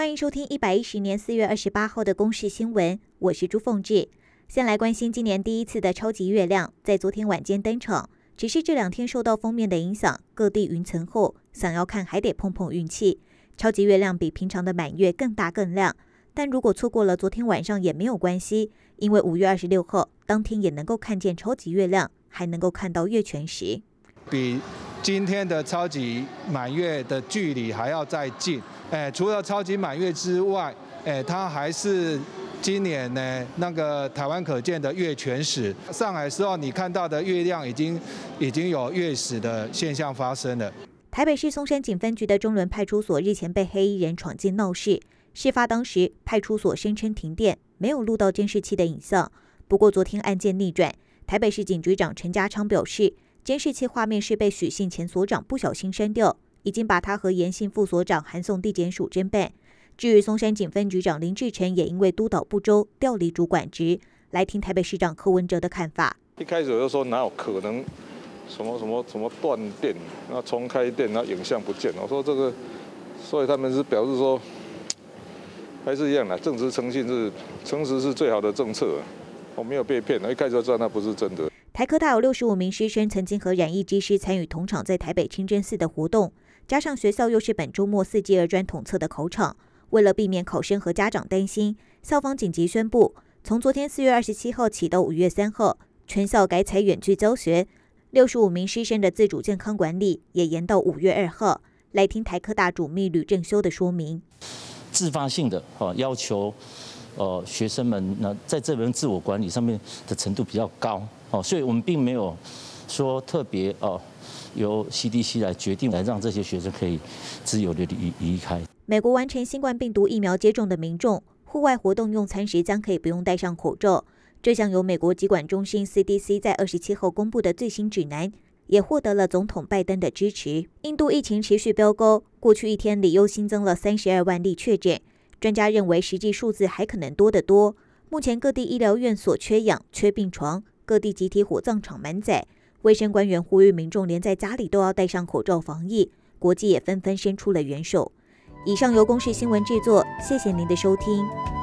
欢迎收听一百一十年四月二十八号的公视新闻，我是朱凤志。先来关心今年第一次的超级月亮，在昨天晚间登场。只是这两天受到封面的影响，各地云层厚，想要看还得碰碰运气。超级月亮比平常的满月更大更亮，但如果错过了昨天晚上也没有关系，因为五月二十六号当天也能够看见超级月亮，还能够看到月全食。比今天的超级满月的距离还要再近。哎，除了超级满月之外，哎，它还是。今年呢，那个台湾可见的月全食，上海时候你看到的月亮已经已经有月食的现象发生了。台北市松山警分局的中仑派出所日前被黑衣人闯进闹事，事发当时派出所声称停电，没有录到监视器的影像。不过昨天案件逆转，台北市警局长陈家昌表示，监视器画面是被许姓前所长不小心删掉，已经把他和严姓副所长函送地检署侦办。至于松山警分局长林志成也因为督导不周调离主管职，来听台北市长柯文哲的看法。一开始我就说哪有可能什么什么什么断电，那重开电，那影像不见。我说这个，所以他们是表示说，还是一样的，正直诚信是诚实是最好的政策。我没有被骗，一开始就知道那不是真的。台科大有六十五名师生曾经和染疫机师参与同场在台北清真寺的活动，加上学校又是本周末四技二专统测的考场。为了避免考生和家长担心，校方紧急宣布，从昨天四月二十七号起到五月三号，全校改采远距教学。六十五名师生的自主健康管理也延到五月二号。来听台科大主秘吕正修的说明：自发性的哈要求，呃学生们那在这边自我管理上面的程度比较高哦，所以我们并没有说特别哦由 CDC 来决定来让这些学生可以自由的离离开。美国完成新冠病毒疫苗接种的民众，户外活动用餐时将可以不用戴上口罩。这项由美国疾管中心 CDC 在二十七号公布的最新指南，也获得了总统拜登的支持。印度疫情持续飙高，过去一天里又新增了三十二万例确诊。专家认为实际数字还可能多得多。目前各地医疗院所缺氧、缺病床，各地集体火葬场满载。卫生官员呼吁民众连在家里都要戴上口罩防疫。国际也纷纷伸出了援手。以上由公视新闻制作，谢谢您的收听。